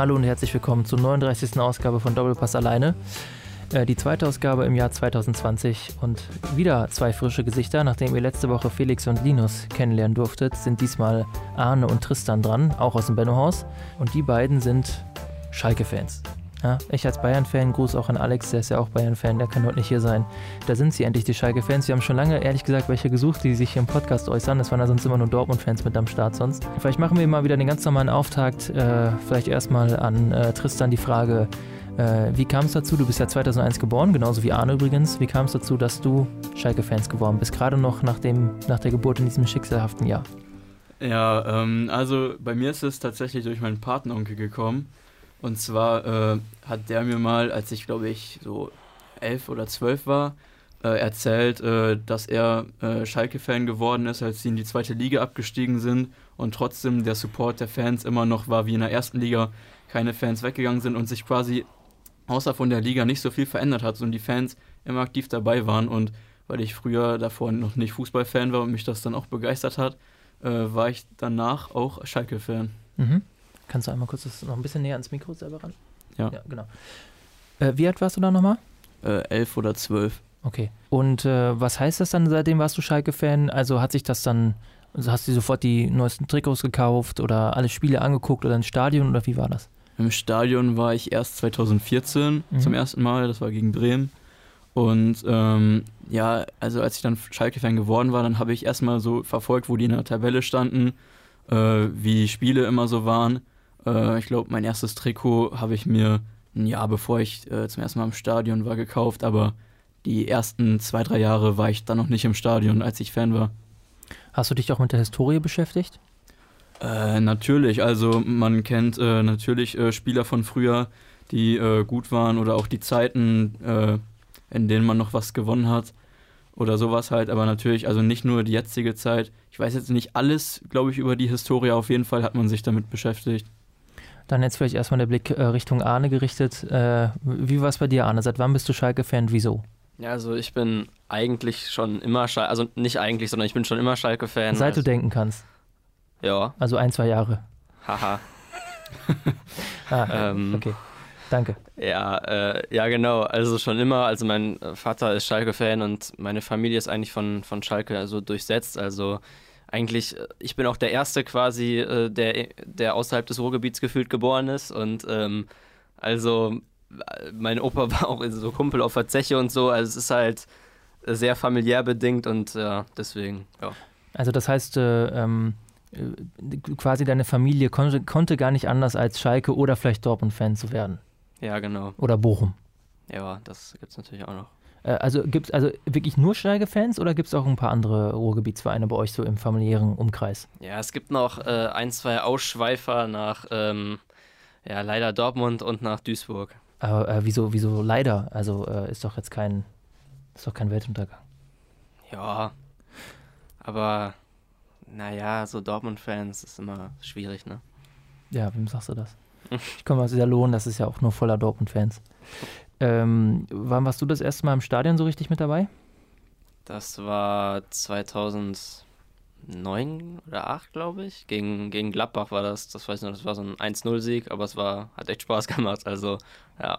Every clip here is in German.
Hallo und herzlich willkommen zur 39. Ausgabe von Doppelpass alleine. Äh, die zweite Ausgabe im Jahr 2020 und wieder zwei frische Gesichter. Nachdem ihr letzte Woche Felix und Linus kennenlernen durftet, sind diesmal Arne und Tristan dran, auch aus dem Bennohaus. Und die beiden sind Schalke-Fans. Ja, ich als Bayern-Fan, Gruß auch an Alex, der ist ja auch Bayern-Fan, der kann heute nicht hier sein. Da sind sie endlich, die Schalke-Fans. Wir haben schon lange, ehrlich gesagt, welche gesucht, die sich hier im Podcast äußern. Es waren ja sonst immer nur Dortmund-Fans mit am Start sonst. Vielleicht machen wir mal wieder den ganz normalen Auftakt. Äh, vielleicht erstmal an äh, Tristan die Frage, äh, wie kam es dazu? Du bist ja 2001 geboren, genauso wie Arne übrigens. Wie kam es dazu, dass du Schalke-Fans geworden bist, gerade noch nach, dem, nach der Geburt in diesem schicksalhaften Jahr? Ja, ähm, also bei mir ist es tatsächlich durch meinen Patenonkel gekommen. Und zwar äh, hat der mir mal, als ich glaube ich so elf oder zwölf war, äh, erzählt, äh, dass er äh, Schalke-Fan geworden ist, als sie in die zweite Liga abgestiegen sind und trotzdem der Support der Fans immer noch war wie in der ersten Liga, keine Fans weggegangen sind und sich quasi außer von der Liga nicht so viel verändert hat und die Fans immer aktiv dabei waren und weil ich früher davor noch nicht Fußballfan war und mich das dann auch begeistert hat, äh, war ich danach auch Schalke-Fan. Mhm. Kannst du einmal kurz das noch ein bisschen näher ans Mikro selber ran? Ja. Ja, genau. Äh, wie alt warst du da nochmal? Äh, elf oder zwölf. Okay. Und äh, was heißt das dann, seitdem warst du Schalke-Fan? Also hat sich das dann, also hast du sofort die neuesten Trikots gekauft oder alle Spiele angeguckt oder ins Stadion oder wie war das? Im Stadion war ich erst 2014 Mhm. zum ersten Mal, das war gegen Bremen. Und ähm, ja, also als ich dann Schalke-Fan geworden war, dann habe ich erstmal so verfolgt, wo die in der Tabelle standen, äh, wie die Spiele immer so waren. Äh, ich glaube, mein erstes Trikot habe ich mir ein Jahr bevor ich äh, zum ersten Mal im Stadion war gekauft, aber die ersten zwei, drei Jahre war ich dann noch nicht im Stadion, als ich Fan war. Hast du dich auch mit der Historie beschäftigt? Äh, natürlich, also man kennt äh, natürlich äh, Spieler von früher, die äh, gut waren oder auch die Zeiten, äh, in denen man noch was gewonnen hat oder sowas halt, aber natürlich, also nicht nur die jetzige Zeit. Ich weiß jetzt nicht alles, glaube ich, über die Historie, auf jeden Fall hat man sich damit beschäftigt. Dann jetzt vielleicht erstmal der Blick äh, Richtung Arne gerichtet. Äh, wie war es bei dir, Arne? Seit wann bist du Schalke-Fan? Wieso? Ja, also ich bin eigentlich schon immer Schalke, also nicht eigentlich, sondern ich bin schon immer Schalke-Fan. Seit du also, denken kannst. Ja, Also ein, zwei Jahre. haha. Ah, Ähm, okay. Danke. Ja, äh, ja, genau. Also schon immer. Also mein Vater ist Schalke-Fan und meine Familie ist eigentlich von, von Schalke also durchsetzt. Also eigentlich, äh, ich bin auch der Erste quasi, äh, der, der außerhalb des Ruhrgebiets gefühlt geboren ist. Und ähm, also äh, mein Opa war auch so Kumpel auf der Zeche und so. Also es ist halt sehr familiär bedingt und ja, deswegen, ja. Also das heißt, äh, ähm, äh, quasi deine Familie konnte, konnte gar nicht anders als Schalke oder vielleicht Dortmund-Fan zu werden. Ja, genau. Oder Bochum. Ja, das gibt es natürlich auch noch. Äh, also gibt es also wirklich nur Schalke-Fans oder gibt es auch ein paar andere Ruhrgebietsvereine bei euch so im familiären Umkreis? Ja, es gibt noch äh, ein, zwei Ausschweifer nach, ähm, ja, leider Dortmund und nach Duisburg. Aber äh, wieso, wieso leider? Also äh, ist doch jetzt kein, ist doch kein Weltuntergang. Ja, aber naja, so Dortmund-Fans ist immer schwierig, ne? Ja, wem sagst du das? Ich komme aus Lohn, das ist ja auch nur voller Dortmund-Fans. Ähm, wann warst du das erste Mal im Stadion so richtig mit dabei? Das war 2009 oder 8, glaube ich. Gegen, gegen Gladbach war das, das weiß ich noch, das war so ein 1-0-Sieg, aber es war, hat echt Spaß gemacht. Also, ja.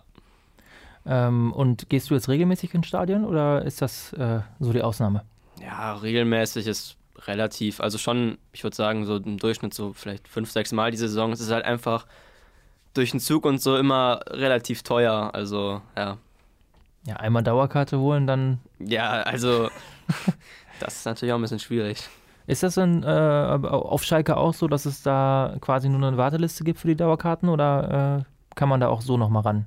Ähm, und gehst du jetzt regelmäßig ins Stadion oder ist das äh, so die Ausnahme? Ja, regelmäßig ist relativ, also schon, ich würde sagen, so im Durchschnitt so vielleicht fünf, sechs Mal die Saison. Es ist halt einfach durch den Zug und so immer relativ teuer. Also, ja. Ja, einmal Dauerkarte holen, dann Ja, also, das ist natürlich auch ein bisschen schwierig. ist das dann äh, auf Schalke auch so, dass es da quasi nur eine Warteliste gibt für die Dauerkarten oder äh, kann man da auch so nochmal ran?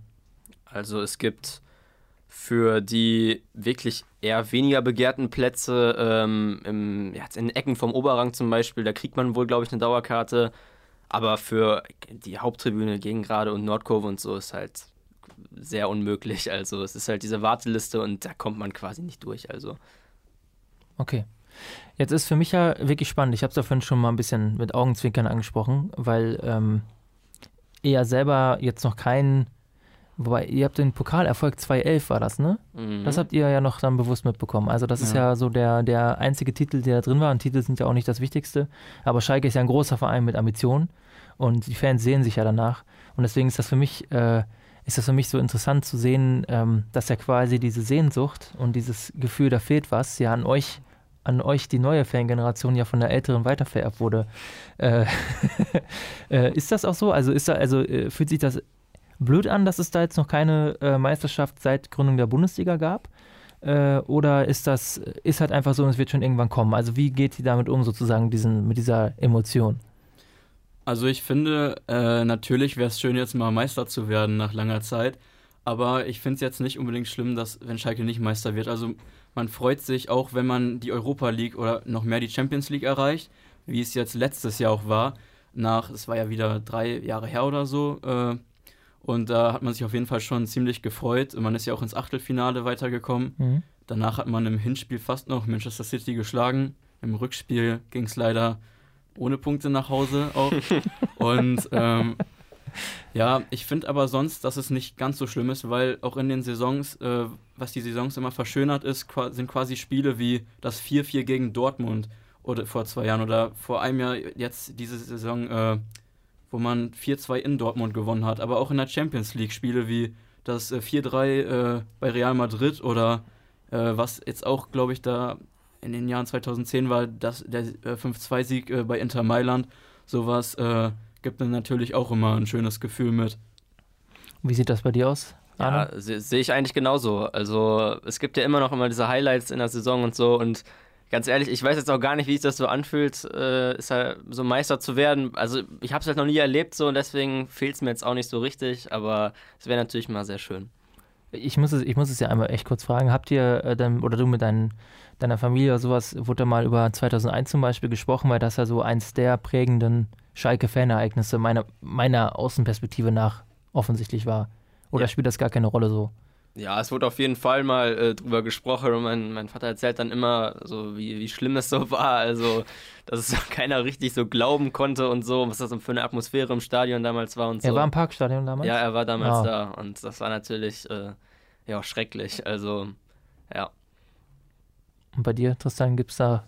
Also, es gibt für die wirklich eher weniger begehrten Plätze ähm, im, ja, in Ecken vom Oberrang zum Beispiel, da kriegt man wohl, glaube ich, eine Dauerkarte. Aber für die Haupttribüne, Gegengrade und Nordkurve und so ist halt sehr unmöglich. Also es ist halt diese Warteliste und da kommt man quasi nicht durch. Also Okay. Jetzt ist für mich ja wirklich spannend. Ich habe es ja vorhin schon mal ein bisschen mit Augenzwinkern angesprochen, weil ähm, ihr ja selber jetzt noch keinen, wobei ihr habt den Pokalerfolg 2011 war das, ne? mhm. Das habt ihr ja noch dann bewusst mitbekommen. Also das ist Ja. ja so der, der einzige Titel, der da drin war. Und Titel sind ja auch nicht das Wichtigste. Aber Schalke ist ja ein großer Verein mit Ambitionen. Und die Fans sehen sich ja danach. Und deswegen ist das für mich, äh, ist das für mich so interessant zu sehen, ähm, dass ja quasi diese Sehnsucht und dieses Gefühl, da fehlt was, ja an euch, an euch die neue Fangeneration ja von der älteren weitervererbt wurde. Äh, äh, ist das auch so? Also ist da, also äh, fühlt sich das blöd an, dass es da jetzt noch keine äh, Meisterschaft seit Gründung der Bundesliga gab? Äh, oder ist das, ist halt einfach so und es wird schon irgendwann kommen? Also wie geht ihr damit um, sozusagen, diesen, mit dieser Emotion? Also ich finde, äh, natürlich wäre es schön, jetzt mal Meister zu werden nach langer Zeit. Aber ich finde es jetzt nicht unbedingt schlimm, dass wenn Schalke nicht Meister wird. Also man freut sich auch, wenn man die Europa League oder noch mehr die Champions League erreicht, wie es jetzt letztes Jahr auch war. Nach, es war ja wieder drei Jahre her oder so. Äh, und da hat man sich auf jeden Fall schon ziemlich gefreut. Man ist ja auch ins Achtelfinale weitergekommen. Mhm. Danach hat man im Hinspiel fast noch Manchester City geschlagen. Im Rückspiel ging es leider ohne Punkte nach Hause auch. und ähm, ja, ich finde aber sonst, dass es nicht ganz so schlimm ist, weil auch in den Saisons, äh, was die Saisons immer verschönert ist, sind quasi Spiele wie das 4-4 gegen Dortmund oder vor zwei Jahren oder vor einem Jahr jetzt diese Saison, äh, wo man 4-2 in Dortmund gewonnen hat, aber auch in der Champions League Spiele wie das äh, 4-3 äh, bei Real Madrid oder äh, was jetzt auch, glaube ich, da in den Jahren 2010 war das, der 5-2-Sieg äh, äh, bei Inter Mailand. Sowas äh, gibt dann natürlich auch immer ein schönes Gefühl mit. Wie sieht das bei dir aus? Ja, sehe seh ich eigentlich genauso. Also es gibt ja immer noch immer diese Highlights in der Saison und so und ganz ehrlich, ich weiß jetzt auch gar nicht, wie sich das so anfühlt, äh, ist halt so Meister zu werden. Also ich habe es halt noch nie erlebt so und deswegen fehlt es mir jetzt auch nicht so richtig, aber es wäre natürlich mal sehr schön. Ich muss, es, ich muss es ja einmal echt kurz fragen. Habt ihr äh, dann, oder du mit deinen, deiner Familie oder sowas, wurde da mal über 2001 zum Beispiel gesprochen, weil das ja so eins der prägenden Schalke-Fanereignisse meiner, meiner Außenperspektive nach offensichtlich war? Oder ja. spielt das gar keine Rolle so? Ja, es wurde auf jeden Fall mal äh, drüber gesprochen und mein, mein Vater erzählt dann immer, so wie, wie schlimm es so war. Also, dass es keiner richtig so glauben konnte und so, was das für eine Atmosphäre im Stadion damals war und so. Er war im Parkstadion damals? Ja, er war damals oh. da und das war natürlich äh, ja schrecklich. Also, ja. Und bei dir, Tristan, gibt es da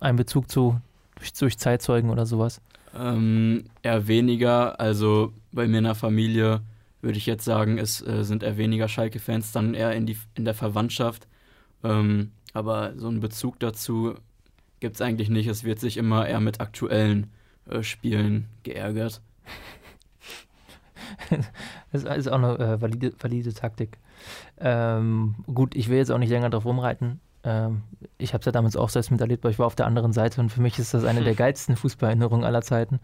einen Bezug zu durch, durch Zeitzeugen oder sowas? Ähm, eher weniger. Also bei mir in der Familie würde ich jetzt sagen, es äh, sind eher weniger Schalke-Fans, dann eher in, die, in der Verwandtschaft. Ähm, aber so einen Bezug dazu gibt es eigentlich nicht. Es wird sich immer eher mit aktuellen äh, Spielen geärgert. das ist auch eine äh, valide, valide Taktik. Ähm, gut, ich will jetzt auch nicht länger drauf rumreiten. Ähm, ich habe es ja damals auch selbst miterlebt, weil ich war auf der anderen Seite und für mich ist das eine der geilsten Fußballerinnerungen aller Zeiten.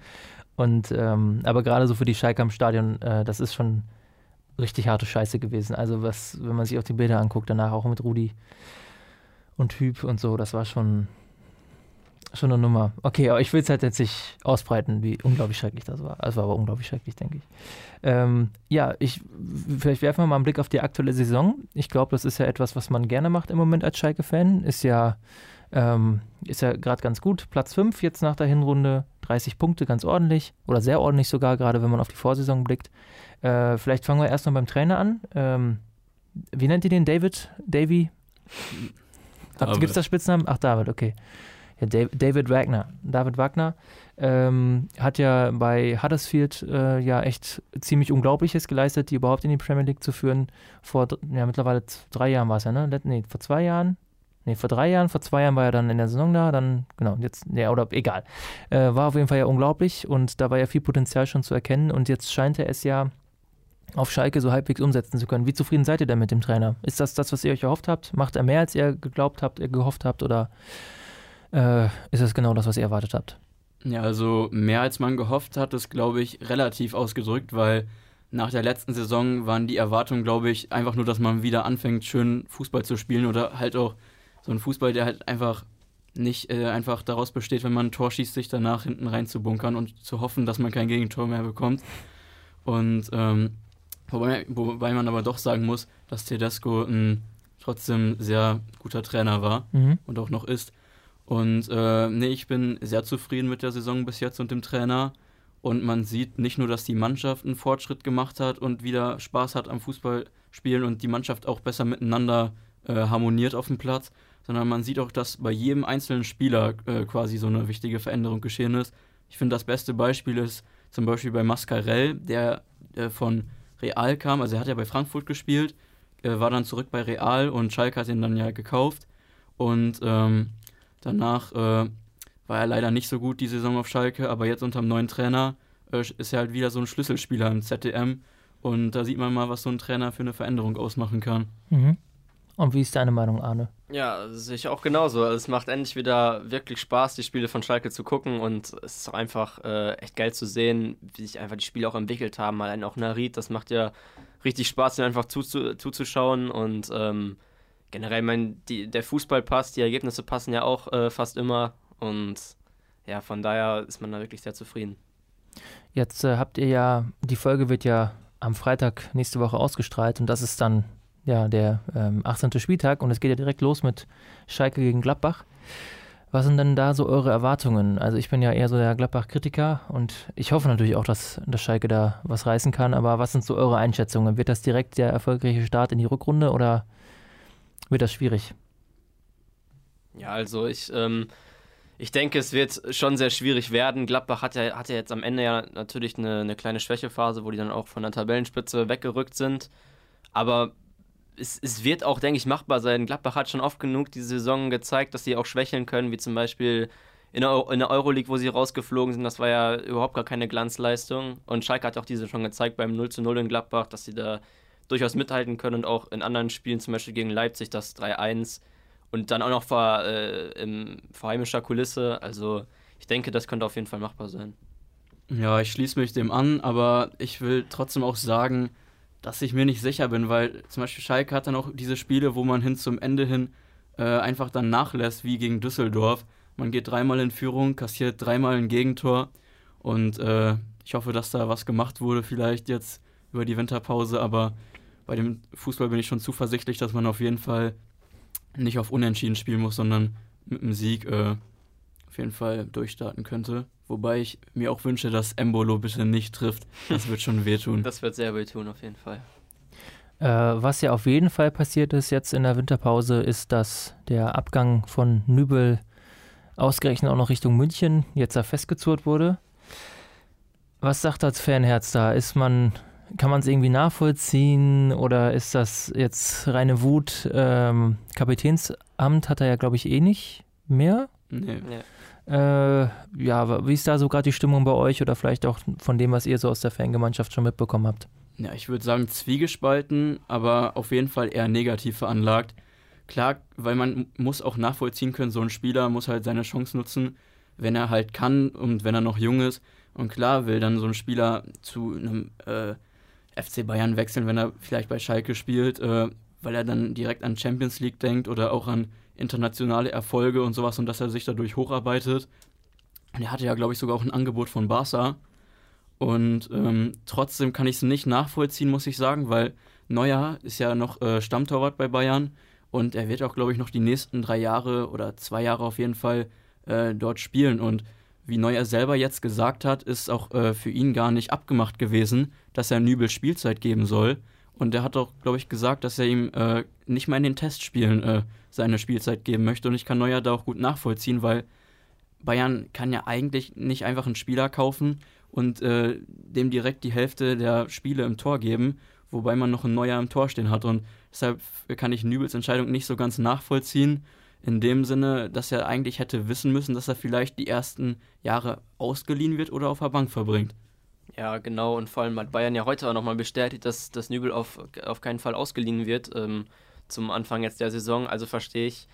Und ähm, aber gerade so für die Schalke am Stadion, äh, das ist schon richtig harte Scheiße gewesen. Also was, wenn man sich auch die Bilder anguckt, danach auch mit Rudi und Hüb und so, das war schon schon eine Nummer. Okay, aber ich will es halt jetzt nicht ausbreiten, wie unglaublich schrecklich das war. Es war aber unglaublich schrecklich, denke ich. Ähm, ja, ich vielleicht werfen wir mal einen Blick auf die aktuelle Saison. Ich glaube, das ist ja etwas, was man gerne macht im Moment als Schalke-Fan. Ist ja ähm, ist ja gerade ganz gut. Platz 5 jetzt nach der Hinrunde. 30 Punkte, ganz ordentlich. Oder sehr ordentlich sogar, gerade wenn man auf die Vorsaison blickt. Äh, vielleicht fangen wir erstmal beim Trainer an. Ähm, wie nennt ihr den? David? Davy? Gibt es da Spitznamen? Ach, David, okay. Ja, David Wagner. David Wagner ähm, hat ja bei Huddersfield äh, ja echt ziemlich Unglaubliches geleistet, die überhaupt in die Premier League zu führen. Vor ja, mittlerweile drei Jahren war es ja, ne? Nee, vor zwei Jahren. Nee, vor drei Jahren, vor zwei Jahren war er dann in der Saison da, dann, genau, jetzt, ja, oder egal. Äh, war auf jeden Fall ja unglaublich und da war ja viel Potenzial schon zu erkennen und jetzt scheint er es ja auf Schalke so halbwegs umsetzen zu können. Wie zufrieden seid ihr denn mit dem Trainer? Ist das das, was ihr euch erhofft habt? Macht er mehr, als ihr geglaubt habt, ihr gehofft habt oder äh, ist es genau das, was ihr erwartet habt? Ja, also mehr als man gehofft hat, ist, glaube ich, relativ ausgedrückt, weil nach der letzten Saison waren die Erwartungen, glaube ich, einfach nur, dass man wieder anfängt, schön Fußball zu spielen oder halt auch so ein Fußball, der halt einfach nicht äh, einfach daraus besteht, wenn man ein Tor schießt, sich danach hinten rein zu bunkern und zu hoffen, dass man kein Gegentor mehr bekommt. Und ähm, wobei, wobei man aber doch sagen muss, dass Tedesco ein trotzdem sehr guter Trainer war mhm. und auch noch ist. Und äh, nee, ich bin sehr zufrieden mit der Saison bis jetzt und dem Trainer. Und man sieht nicht nur, dass die Mannschaft einen Fortschritt gemacht hat und wieder Spaß hat am Fußballspielen und die Mannschaft auch besser miteinander äh, harmoniert auf dem Platz, sondern man sieht auch, dass bei jedem einzelnen Spieler äh, quasi so eine wichtige Veränderung geschehen ist. Ich finde, das beste Beispiel ist Zum Beispiel bei Mascarell, der äh, von Real kam, also er hat ja bei Frankfurt gespielt, äh, war dann zurück bei Real und Schalke hat ihn dann ja gekauft. Und ähm, danach äh, war er leider nicht so gut die Saison auf Schalke, aber jetzt unter dem neuen Trainer äh, ist er halt wieder so ein Schlüsselspieler im ZDM. Und da sieht man mal, was so ein Trainer für eine Veränderung ausmachen kann. Mhm. Und wie ist deine Meinung, Arne? Ja, sehe ich auch genauso. Also es macht endlich wieder wirklich Spaß, die Spiele von Schalke zu gucken und es ist auch einfach äh, echt geil zu sehen, wie sich einfach die Spiele auch entwickelt haben. Allein auch Narit, das macht ja richtig Spaß, den einfach zuzu zuzuschauen und ähm, generell, mein, die, der Fußball passt, die Ergebnisse passen ja auch äh, fast immer und ja, von daher ist man da wirklich sehr zufrieden. Jetzt äh, habt ihr ja, die Folge wird ja am Freitag nächste Woche ausgestrahlt und das ist dann ja, der ähm, 18. Spieltag und es geht ja direkt los mit Schalke gegen Gladbach. Was sind denn da so eure Erwartungen? Also ich bin ja eher so der Gladbach-Kritiker und ich hoffe natürlich auch, dass, dass Schalke da was reißen kann, aber was sind so eure Einschätzungen? Wird das direkt der erfolgreiche Start in die Rückrunde oder wird das schwierig? Ja, also ich, ähm, ich denke, es wird schon sehr schwierig werden. Gladbach hat ja, hat ja jetzt am Ende ja natürlich eine, eine kleine Schwächephase, wo die dann auch von der Tabellenspitze weggerückt sind. Aber es, es wird auch, denke ich, machbar sein. Gladbach hat schon oft genug diese Saison gezeigt, dass sie auch schwächeln können, wie zum Beispiel in der, in der Euroleague, wo sie rausgeflogen sind. Das war ja überhaupt gar keine Glanzleistung. Und Schalke hat auch diese schon gezeigt beim 0 zu 0 in Gladbach, dass sie da durchaus mithalten können und auch in anderen Spielen, zum Beispiel gegen Leipzig, das 3-1 und dann auch noch vor, äh, im, vor heimischer Kulisse. Also ich denke, das könnte auf jeden Fall machbar sein. Ja, ich schließe mich dem an, aber ich will trotzdem auch sagen, dass ich mir nicht sicher bin, weil zum Beispiel Schalke hat dann auch diese Spiele, wo man hin zum Ende hin äh, einfach dann nachlässt, wie gegen Düsseldorf. Man geht dreimal in Führung, kassiert dreimal ein Gegentor und äh, ich hoffe, dass da was gemacht wurde, vielleicht jetzt über die Winterpause, aber bei dem Fußball bin ich schon zuversichtlich, dass man auf jeden Fall nicht auf Unentschieden spielen muss, sondern mit einem Sieg äh, auf jeden Fall durchstarten könnte. Wobei ich mir auch wünsche, dass Embolo bitte nicht trifft. Das wird schon wehtun. Das wird sehr wehtun, auf jeden Fall. Äh, was ja auf jeden Fall passiert ist jetzt in der Winterpause, ist, dass der Abgang von Nübel ausgerechnet auch noch Richtung München jetzt da festgezurrt wurde. Was sagt das Fanherz da? Ist man, kann man es irgendwie nachvollziehen oder ist das jetzt reine Wut? Ähm, Kapitänsamt hat er ja, glaube ich, eh nicht mehr. Nee. Ja. Äh, ja, wie ist da so gerade die Stimmung bei euch oder vielleicht auch von dem, was ihr so aus der Fangemeinschaft schon mitbekommen habt? Ja, ich würde sagen zwiegespalten, aber auf jeden Fall eher negativ veranlagt. Klar, weil man muss auch nachvollziehen können, so ein Spieler muss halt seine Chance nutzen, wenn er halt kann und wenn er noch jung ist. Und klar will dann so ein Spieler zu einem äh, FC Bayern wechseln, wenn er vielleicht bei Schalke spielt, äh, weil er dann direkt an Champions League denkt oder auch an internationale Erfolge und sowas und dass er sich dadurch hocharbeitet. Und er hatte ja, glaube ich, sogar auch ein Angebot von Barca. Und ähm, trotzdem kann ich es nicht nachvollziehen, muss ich sagen, weil Neuer ist ja noch äh, Stammtorwart bei Bayern und er wird auch, glaube ich, noch die nächsten drei Jahre oder zwei Jahre auf jeden Fall äh, dort spielen. Und wie Neuer selber jetzt gesagt hat, ist auch äh, für ihn gar nicht abgemacht gewesen, dass er Nübel Spielzeit geben soll. Und er hat auch, glaube ich, gesagt, dass er ihm äh, nicht mal in den Testspielen äh, seine Spielzeit geben möchte. Und ich kann Neuer da auch gut nachvollziehen, weil Bayern kann ja eigentlich nicht einfach einen Spieler kaufen und äh, dem direkt die Hälfte der Spiele im Tor geben, wobei man noch einen Neuer im Tor stehen hat. Und deshalb kann ich Nübels Entscheidung nicht so ganz nachvollziehen. In dem Sinne, dass er eigentlich hätte wissen müssen, dass er vielleicht die ersten Jahre ausgeliehen wird oder auf der Bank verbringt. Ja, genau. Und vor allem hat Bayern ja heute auch nochmal bestätigt, dass das Nübel auf, auf keinen Fall ausgeliehen wird ähm, zum Anfang jetzt der Saison. Also verstehe ich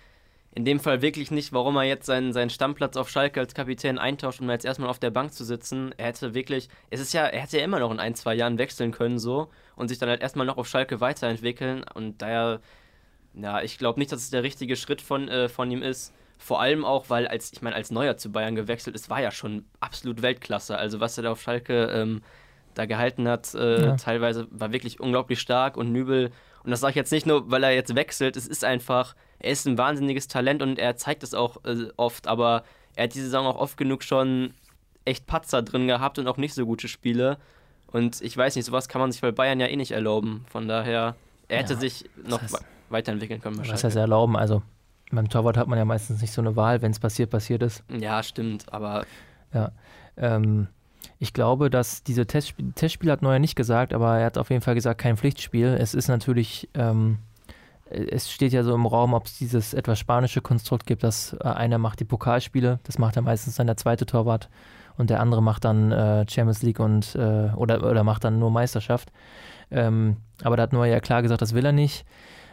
in dem Fall wirklich nicht, warum er jetzt seinen, seinen Stammplatz auf Schalke als Kapitän eintauscht, um jetzt erstmal auf der Bank zu sitzen. Er hätte wirklich, es ist ja, er hätte ja immer noch in ein, zwei Jahren wechseln können so und sich dann halt erstmal noch auf Schalke weiterentwickeln. Und daher, ja, ich glaube nicht, dass es der richtige Schritt von, äh, von ihm ist. Vor allem auch, weil als, ich meine, als Neuer zu Bayern gewechselt ist, war ja schon absolut Weltklasse. Also was er da auf Schalke ähm, da gehalten hat, äh, ja. teilweise war wirklich unglaublich stark und Nübel. Und das sage ich jetzt nicht nur, weil er jetzt wechselt, es ist einfach, er ist ein wahnsinniges Talent und er zeigt es auch äh, oft, aber er hat diese Saison auch oft genug schon echt Patzer drin gehabt und auch nicht so gute Spiele. Und ich weiß nicht, sowas kann man sich bei Bayern ja eh nicht erlauben. Von daher, er hätte ja, sich noch heißt, weiterentwickeln können wahrscheinlich. Was heißt erlauben? Also beim Torwart hat man ja meistens nicht so eine Wahl, wenn es passiert, passiert ist. Ja, stimmt, aber. Ja. Ähm, ich glaube, dass diese Testspiel, Testspiel hat Neuer nicht gesagt, aber er hat auf jeden Fall gesagt, kein Pflichtspiel. Es ist natürlich, ähm, es steht ja so im Raum, ob es dieses etwas spanische Konstrukt gibt, dass äh, einer macht die Pokalspiele, das macht er meistens dann der zweite Torwart und der andere macht dann äh, Champions League und äh, oder, oder macht dann nur Meisterschaft. Ähm, aber da hat Neuer ja klar gesagt, das will er nicht.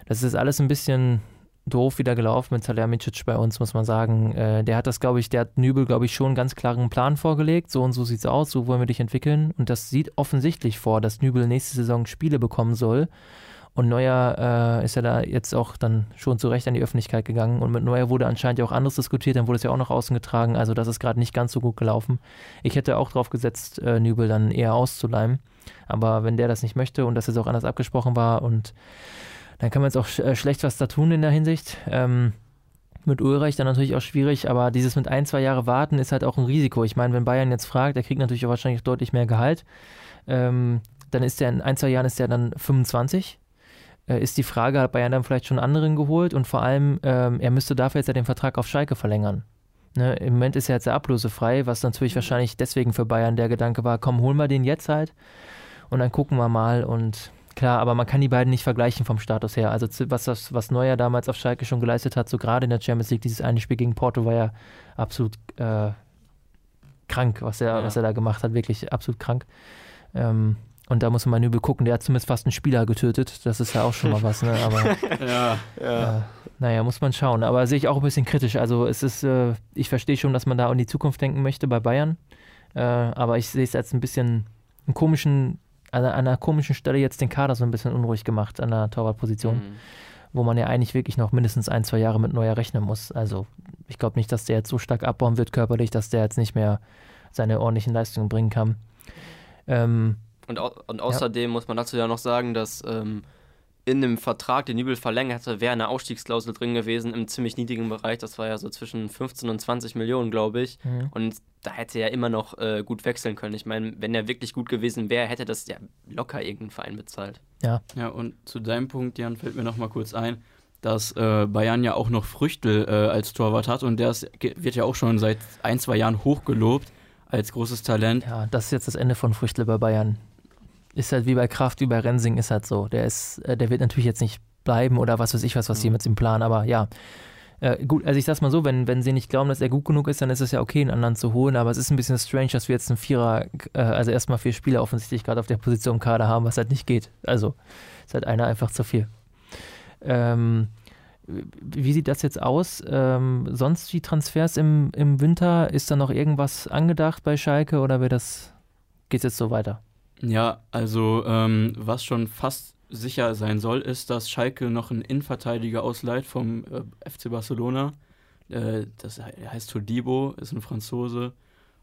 Das ist alles ein bisschen doof wieder gelaufen mit Salihamidzic bei uns, muss man sagen. Äh, der hat das, glaube ich, der hat Nübel, glaube ich, schon einen ganz klaren Plan vorgelegt. So und so sieht es aus, so wollen wir dich entwickeln. Und das sieht offensichtlich vor, dass Nübel nächste Saison Spiele bekommen soll. Und Neuer äh, ist ja da jetzt auch dann schon zu Recht an die Öffentlichkeit gegangen. Und mit Neuer wurde anscheinend ja auch anderes diskutiert, dann wurde es ja auch nach außen getragen. Also das ist gerade nicht ganz so gut gelaufen. Ich hätte auch drauf gesetzt, äh, Nübel dann eher auszuleihen. Aber wenn der das nicht möchte und das jetzt auch anders abgesprochen war und dann kann man jetzt auch sch äh, schlecht was da tun in der Hinsicht. Ähm, mit Ulreich dann natürlich auch schwierig, aber dieses mit ein, zwei Jahre warten ist halt auch ein Risiko. Ich meine, wenn Bayern jetzt fragt, der kriegt natürlich auch wahrscheinlich deutlich mehr Gehalt, ähm, dann ist der in ein, zwei Jahren ist der dann 25. Äh, ist die Frage, hat Bayern dann vielleicht schon anderen geholt und vor allem, ähm, er müsste dafür jetzt ja den Vertrag auf Schalke verlängern. Ne, Im Moment ist er jetzt ja ablosefrei, was natürlich wahrscheinlich deswegen für Bayern der Gedanke war, komm, holen wir den jetzt halt und dann gucken wir mal und Klar, aber man kann die beiden nicht vergleichen vom Status her. Also was, das, was Neuer damals auf Schalke schon geleistet hat, so gerade in der Champions League, dieses eine Spiel gegen Porto war ja absolut äh, krank, was er, ja. was er da gemacht hat, wirklich absolut krank. Ähm, und da muss man mal übel gucken, der hat zumindest fast einen Spieler getötet. Das ist ja auch schon mal was, ne? Aber ja, ja. Äh, naja, muss man schauen. Aber sehe ich auch ein bisschen kritisch. Also es ist, äh, ich verstehe schon, dass man da an die Zukunft denken möchte bei Bayern. Äh, aber ich sehe es als ein bisschen einen komischen an, einer komischen Stelle jetzt den Kader so ein bisschen unruhig gemacht an der Torwartposition, mhm. wo man ja eigentlich wirklich noch mindestens ein, zwei Jahre mit Neuer rechnen muss. Also ich glaube nicht, dass der jetzt so stark abbauen wird körperlich, dass der jetzt nicht mehr seine ordentlichen Leistungen bringen kann. Ähm, und, au und außerdem ja. muss man dazu ja noch sagen, dass ähm, in dem Vertrag, den Nübel verlängert hatte, wäre eine Ausstiegsklausel drin gewesen im ziemlich niedrigen Bereich. Das war ja so zwischen 15 und 20 Millionen, glaube ich. Mhm. Und da hätte er ja immer noch äh, gut wechseln können. Ich meine, wenn er wirklich gut gewesen wäre, hätte das ja locker irgendein Verein bezahlt. Ja. Ja, und zu deinem Punkt, Jan, fällt mir noch mal kurz ein, dass äh, Bayern ja auch noch Früchte äh, als Torwart hat und der ist, wird ja auch schon seit ein, zwei Jahren hochgelobt als großes Talent. Ja, das ist jetzt das Ende von Früchtel bei Bayern ist halt wie bei Kraft, wie bei Rensing ist halt so. Der ist, äh, der wird natürlich jetzt nicht bleiben oder was weiß ich was, was sie mit dem Plan, aber ja. Äh, gut, also ich sag's mal so, wenn, wenn sie nicht glauben, dass er gut genug ist, dann ist es ja okay, einen anderen zu holen, aber es ist ein bisschen strange, dass wir jetzt einen Vierer, äh, also erstmal vier Spieler offensichtlich gerade auf der Position im Kader haben, was halt nicht geht. Also ist halt einer einfach zu viel. Ähm, wie sieht das jetzt aus? Ähm, sonst die Transfers im, im Winter? Ist da noch irgendwas angedacht bei Schalke oder wird das, geht's jetzt so weiter? Ja, also ähm, was schon fast sicher sein soll, ist, dass Schalke noch einen Innenverteidiger ausleiht vom äh, FC Barcelona. Äh, das heißt Todibo, ist ein Franzose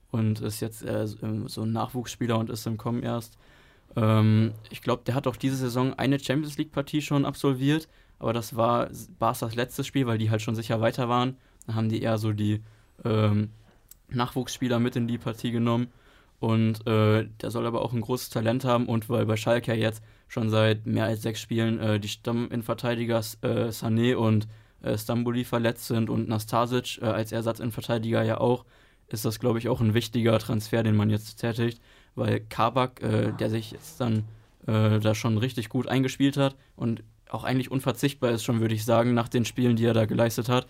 und ist jetzt äh, ähm, so ein Nachwuchsspieler und ist im Kommen erst. Ähm, ich glaube, der hat auch diese Saison eine Champions League-Partie schon absolviert, aber das war Barca's letztes Spiel, weil die halt schon sicher weiter waren. Dann haben die eher so die ähm, Nachwuchsspieler mit in die Partie genommen. Und äh, der soll aber auch ein großes Talent haben und weil bei Schalke jetzt schon seit mehr als sechs Spielen äh, die Stamminverteidiger äh, Sané und äh, Stamboli verletzt sind und Nastasic äh, als Ersatzinverteidiger ja auch, ist das, glaube ich, auch ein wichtiger Transfer, den man jetzt tätigt, weil Kabak, äh, der sich jetzt dann äh, da schon richtig gut eingespielt hat und auch eigentlich unverzichtbar ist schon, würde ich sagen, nach den Spielen, die er da geleistet hat,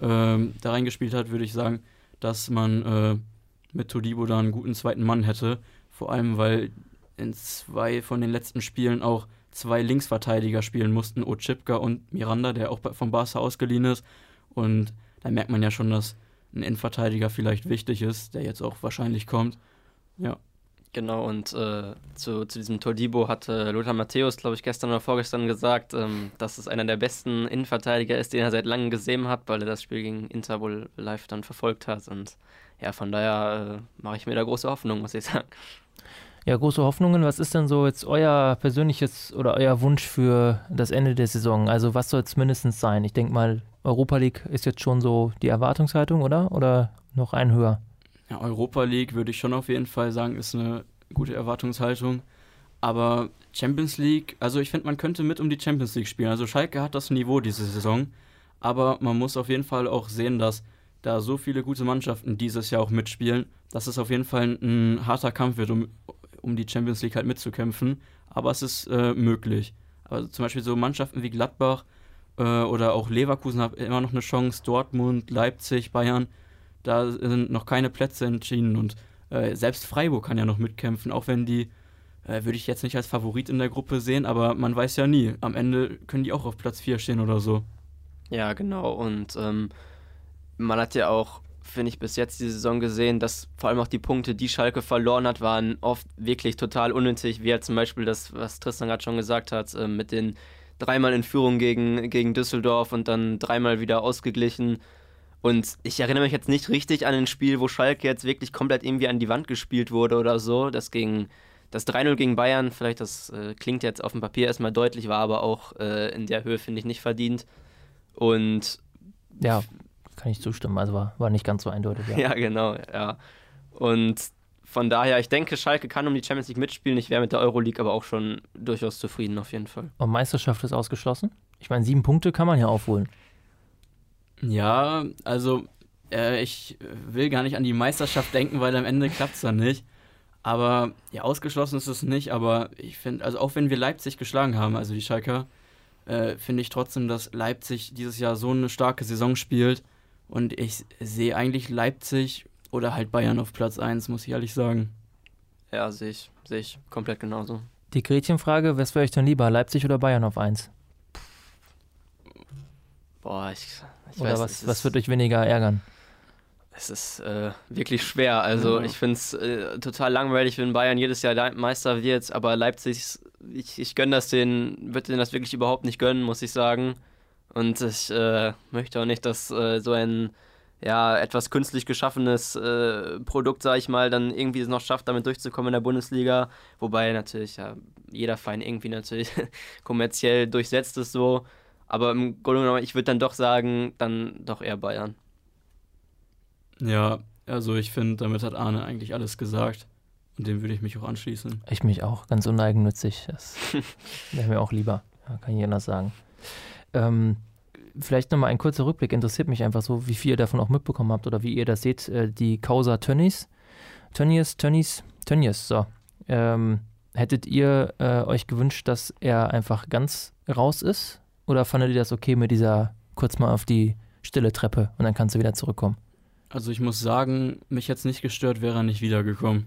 ähm, da reingespielt hat, würde ich sagen, dass man mit Todibo da einen guten zweiten Mann hätte. Vor allem, weil in zwei von den letzten Spielen auch zwei Linksverteidiger spielen mussten, Ochipka und Miranda, der auch vom Barca ausgeliehen ist. Und da merkt man ja schon, dass ein Innenverteidiger vielleicht wichtig ist, der jetzt auch wahrscheinlich kommt. Ja. Genau, und äh, zu, zu diesem Todibo hatte Lothar Matthäus, glaube ich, gestern oder vorgestern gesagt, ähm, dass es einer der besten Innenverteidiger ist, den er seit langem gesehen hat, weil er das Spiel gegen Inter wohl live dann verfolgt hat. Und ja, von daher äh, mache ich mir da große Hoffnung, muss ich sagen. Ja, große Hoffnungen. Was ist denn so jetzt euer persönliches oder euer Wunsch für das Ende der Saison? Also was soll es mindestens sein? Ich denke mal, Europa League ist jetzt schon so die Erwartungshaltung, oder? Oder noch ein höher? Ja, Europa League würde ich schon auf jeden Fall sagen, ist eine gute Erwartungshaltung. Aber Champions League, also ich finde, man könnte mit um die Champions League spielen. Also Schalke hat das Niveau diese Saison. Aber man muss auf jeden Fall auch sehen, dass da so viele gute Mannschaften dieses Jahr auch mitspielen, dass es auf jeden Fall ein, ein harter Kampf wird, um, um die Champions League halt mitzukämpfen. Aber es ist äh, möglich. Also zum Beispiel so Mannschaften wie Gladbach äh, oder auch Leverkusen haben immer noch eine Chance, Dortmund, Leipzig, Bayern, da sind noch keine Plätze entschieden und äh, selbst Freiburg kann ja noch mitkämpfen, auch wenn die, äh, würde ich jetzt nicht als Favorit in der Gruppe sehen, aber man weiß ja nie. Am Ende können die auch auf Platz 4 stehen oder so. Ja, genau. Und ähm, man hat ja auch, finde ich, bis jetzt die Saison gesehen, dass vor allem auch die Punkte, die Schalke verloren hat, waren oft wirklich total unnötig, wie ja zum Beispiel das, was Tristan gerade schon gesagt hat, äh, mit den dreimal in Führung gegen, gegen Düsseldorf und dann dreimal wieder ausgeglichen. Und ich erinnere mich jetzt nicht richtig an ein Spiel, wo Schalke jetzt wirklich komplett irgendwie an die Wand gespielt wurde oder so. Das gegen das 3-0 gegen Bayern, vielleicht das äh, klingt jetzt auf dem Papier erstmal deutlich, war aber auch äh, in der Höhe, finde ich, nicht verdient. Und ja, kann ich zustimmen. Also war, war nicht ganz so eindeutig. Ja. ja, genau, ja. Und von daher, ich denke, Schalke kann um die Champions League mitspielen. Ich wäre mit der Euroleague aber auch schon durchaus zufrieden, auf jeden Fall. Und Meisterschaft ist ausgeschlossen? Ich meine, sieben Punkte kann man ja aufholen. Ja, also äh, ich will gar nicht an die Meisterschaft denken, weil am Ende klappt es dann nicht. Aber ja, ausgeschlossen ist es nicht. Aber ich finde, also auch wenn wir Leipzig geschlagen haben, also die Schalker, äh, finde ich trotzdem, dass Leipzig dieses Jahr so eine starke Saison spielt. Und ich sehe eigentlich Leipzig oder halt Bayern auf Platz 1, muss ich ehrlich sagen. Ja, sehe ich, sehe ich komplett genauso. Die Gretchenfrage, was wäre euch denn lieber, Leipzig oder Bayern auf 1? Boah, ich, ich Oder weiß, was, was wird euch weniger ärgern? Es ist äh, wirklich schwer. Also Ja. ich finde es äh, total langweilig, wenn Bayern jedes Jahr Le- Meister wird, aber Leipzig, ich, ich gönne das denen, würde denen das wirklich überhaupt nicht gönnen, muss ich sagen. Und ich äh, möchte auch nicht, dass äh, so ein ja, etwas künstlich geschaffenes äh, Produkt, sage ich mal, dann irgendwie es noch schafft, damit durchzukommen in der Bundesliga. Wobei natürlich ja, jeder Verein irgendwie natürlich kommerziell durchsetzt ist so. Aber im Grunde genommen, ich würde dann doch sagen, dann doch eher Bayern. Ja, also ich finde, damit hat Arne eigentlich alles gesagt. Und dem würde ich mich auch anschließen. Ich mich auch, ganz uneigennützig. Das wäre mir auch lieber, ja, kann ich anders sagen. Ähm, vielleicht nochmal ein kurzer Rückblick, interessiert mich einfach so, wie viel ihr davon auch mitbekommen habt oder wie ihr das seht, äh, die Causa Tönnies. Tönnies, Tönnies, Tönnies, so. Ähm, hättet ihr äh, euch gewünscht, dass er einfach ganz raus ist? Oder fandet ihr das okay mit dieser kurz mal auf die stille Treppe und dann kannst du wieder zurückkommen? Also ich muss sagen, mich jetzt nicht gestört, wäre er nicht wiedergekommen.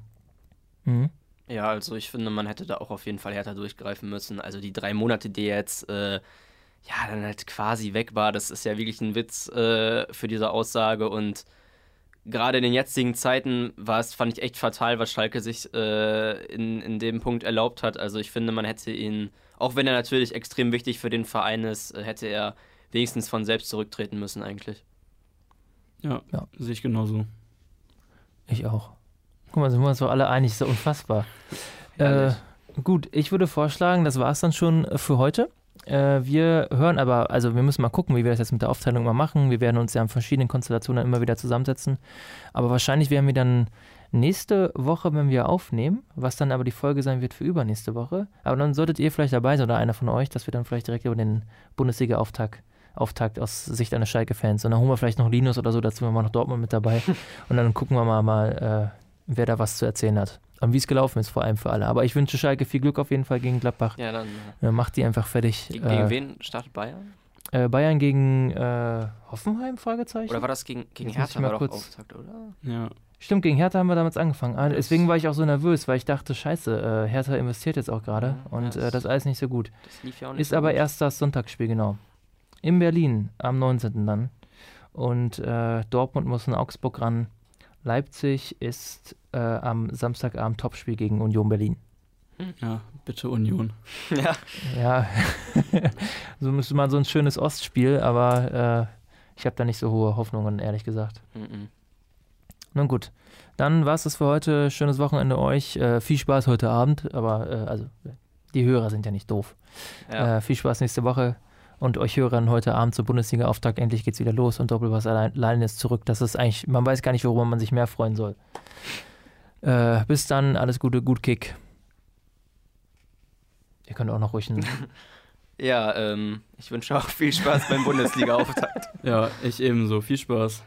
Mhm. Ja, also ich finde, man hätte da auch auf jeden Fall härter durchgreifen müssen. Also die drei Monate, die jetzt äh, ja dann halt quasi weg war, das ist ja wirklich ein Witz äh, für diese Aussage. Und gerade in den jetzigen Zeiten war es, fand ich echt fatal, was Schalke sich äh, in, in dem Punkt erlaubt hat. Also ich finde, man hätte ihn, auch wenn er natürlich extrem wichtig für den Verein ist, äh, hätte er wenigstens von selbst zurücktreten müssen eigentlich. Ja, Ja. sehe ich genauso. Ich auch. Guck mal, sind wir uns doch alle einig, ist ja unfassbar. äh, gut, ich würde vorschlagen, das war es dann schon für heute. Äh, wir hören aber, also wir müssen mal gucken, wie wir das jetzt mit der Aufteilung mal machen. Wir werden uns ja in verschiedenen Konstellationen immer wieder zusammensetzen. Aber wahrscheinlich werden wir dann nächste Woche, wenn wir aufnehmen, was dann aber die Folge sein wird für übernächste Woche. Aber dann solltet ihr vielleicht dabei sein oder einer von euch, dass wir dann vielleicht direkt über den Bundesliga-Auftakt Auftakt aus Sicht eines Schalke-Fans. Und dann holen wir vielleicht noch Linus oder so dazu, wir noch Dortmund mit dabei. Und dann gucken wir mal, mal äh, wer da was zu erzählen hat. Und wie es gelaufen ist, vor allem für alle. Aber ich wünsche Schalke viel Glück auf jeden Fall gegen Gladbach. Ja, dann. äh, Äh, macht die einfach fertig. Gegen, gegen äh, wen startet Bayern? äh, Bayern gegen äh, Hoffenheim? Fragezeichen. Oder war das gegen, gegen Hertha? mal War doch kurz- Auftakt, oder? Ja. Stimmt, gegen Hertha haben wir damals angefangen. Ah, Das- deswegen war ich auch so nervös, weil ich dachte, scheiße, äh, Hertha investiert jetzt auch gerade Ja, und das- äh, das ist alles nicht so gut. Das lief ja auch nicht Ist so aber gut. erst das Sonntagsspiel, genau. In Berlin am 19. dann. Und äh, Dortmund muss in Augsburg ran. Leipzig ist äh, am Samstagabend Topspiel gegen Union Berlin. Ja, bitte Union. Ja, Ja, so müsste man so ein schönes Ostspiel, aber äh, ich habe da nicht so hohe Hoffnungen, ehrlich gesagt. mhm. Nun gut, dann war es das für heute. Schönes Wochenende euch. Äh, viel Spaß heute Abend, aber äh, also die Hörer sind ja nicht doof. ja. Äh, viel Spaß nächste Woche und euch Hörern heute Abend zur Bundesliga-Auftakt. Endlich geht's wieder los und Doppelpass allein, allein ist zurück. Das ist eigentlich, man weiß gar nicht, worüber man sich mehr freuen soll. Äh, bis dann, alles Gute, gut Kick. Ihr könnt auch noch ruhig einen ja ähm, ich wünsche auch viel Spaß beim Bundesliga-Auftakt. Ja, ich ebenso. Viel Spaß.